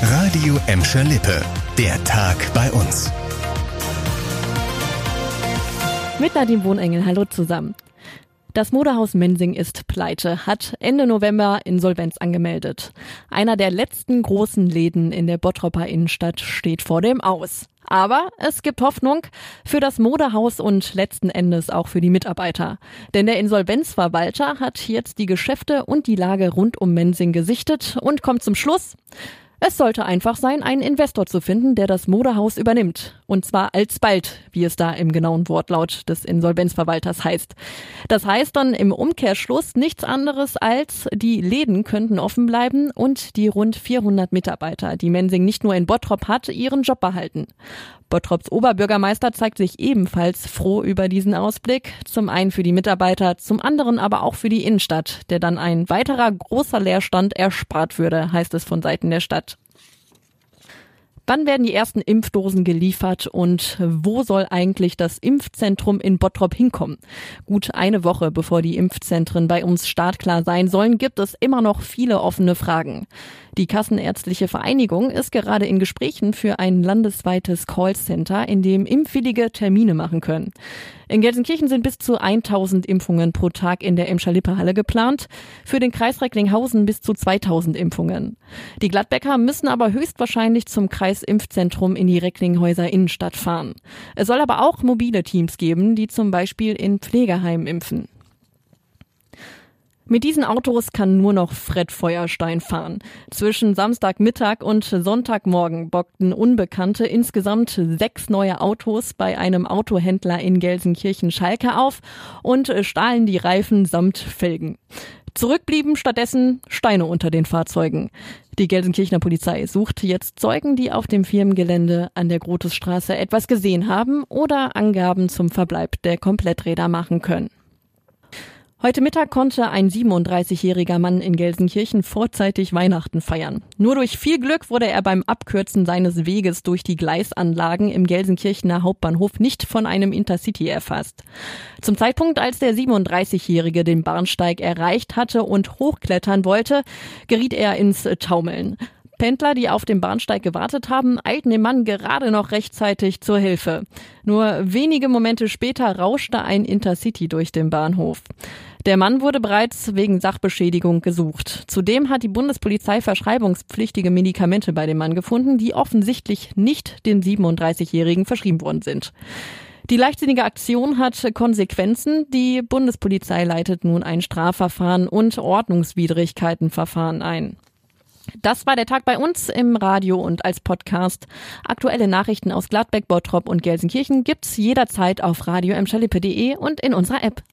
Radio Emscher Lippe. Der Tag bei uns. Mit Nadine Wohnengel, hallo zusammen. Das Modehaus Mensing ist pleite, hat Ende November Insolvenz angemeldet. Einer der letzten großen Läden in der Bottropper Innenstadt steht vor dem Aus. Aber es gibt Hoffnung für das Modehaus und letzten Endes auch für die Mitarbeiter. Denn der Insolvenzverwalter hat jetzt die Geschäfte und die Lage rund um Mensing gesichtet und kommt zum Schluss, es sollte einfach sein, einen Investor zu finden, der das Modehaus übernimmt. Und zwar alsbald, wie es da im genauen Wortlaut des Insolvenzverwalters heißt. Das heißt dann im Umkehrschluss nichts anderes als, die Läden könnten offen bleiben und die rund 400 Mitarbeiter, die Mensing nicht nur in Bottrop hat, ihren Job behalten. Bottrops Oberbürgermeister zeigt sich ebenfalls froh über diesen Ausblick. Zum einen für die Mitarbeiter, zum anderen aber auch für die Innenstadt, der dann ein weiterer großer Leerstand erspart würde, heißt es von Seiten der Stadt. Wann werden die ersten Impfdosen geliefert und wo soll eigentlich das Impfzentrum in Bottrop hinkommen? Gut eine Woche bevor die Impfzentren bei uns startklar sein sollen, gibt es immer noch viele offene Fragen. Die Kassenärztliche Vereinigung ist gerade in Gesprächen für ein landesweites Callcenter, in dem Impfwillige Termine machen können. In Gelsenkirchen sind bis zu 1000 Impfungen pro Tag in der Emscher-Lippe-Halle geplant, für den Kreis Recklinghausen bis zu 2000 Impfungen. Die Gladbecker müssen aber höchstwahrscheinlich zum Kreisimpfzentrum in die Recklinghäuser Innenstadt fahren. Es soll aber auch mobile Teams geben, die zum Beispiel in Pflegeheimen impfen. Mit diesen Autos kann nur noch Fred Feuerstein fahren. Zwischen Samstagmittag und Sonntagmorgen bockten Unbekannte insgesamt sechs neue Autos bei einem Autohändler in Gelsenkirchen-Schalke auf und stahlen die Reifen samt Felgen. Zurückblieben stattdessen Steine unter den Fahrzeugen. Die Gelsenkirchener Polizei sucht jetzt Zeugen, die auf dem Firmengelände an der Grotusstraße etwas gesehen haben oder Angaben zum Verbleib der Kompletträder machen können. Heute Mittag konnte ein 37-jähriger Mann in Gelsenkirchen vorzeitig Weihnachten feiern. Nur durch viel Glück wurde er beim Abkürzen seines Weges durch die Gleisanlagen im Gelsenkirchener Hauptbahnhof nicht von einem Intercity erfasst. Zum Zeitpunkt, als der 37-jährige den Bahnsteig erreicht hatte und hochklettern wollte, geriet er ins Taumeln. Pendler, die auf dem Bahnsteig gewartet haben, eilten dem Mann gerade noch rechtzeitig zur Hilfe. Nur wenige Momente später rauschte ein Intercity durch den Bahnhof. Der Mann wurde bereits wegen Sachbeschädigung gesucht. Zudem hat die Bundespolizei verschreibungspflichtige Medikamente bei dem Mann gefunden, die offensichtlich nicht den 37-Jährigen verschrieben worden sind. Die leichtsinnige Aktion hat Konsequenzen. Die Bundespolizei leitet nun ein Strafverfahren und Ordnungswidrigkeitenverfahren ein. Das war der Tag bei uns im Radio und als Podcast. Aktuelle Nachrichten aus Gladbeck, Bottrop und Gelsenkirchen gibt's jederzeit auf radio und in unserer App.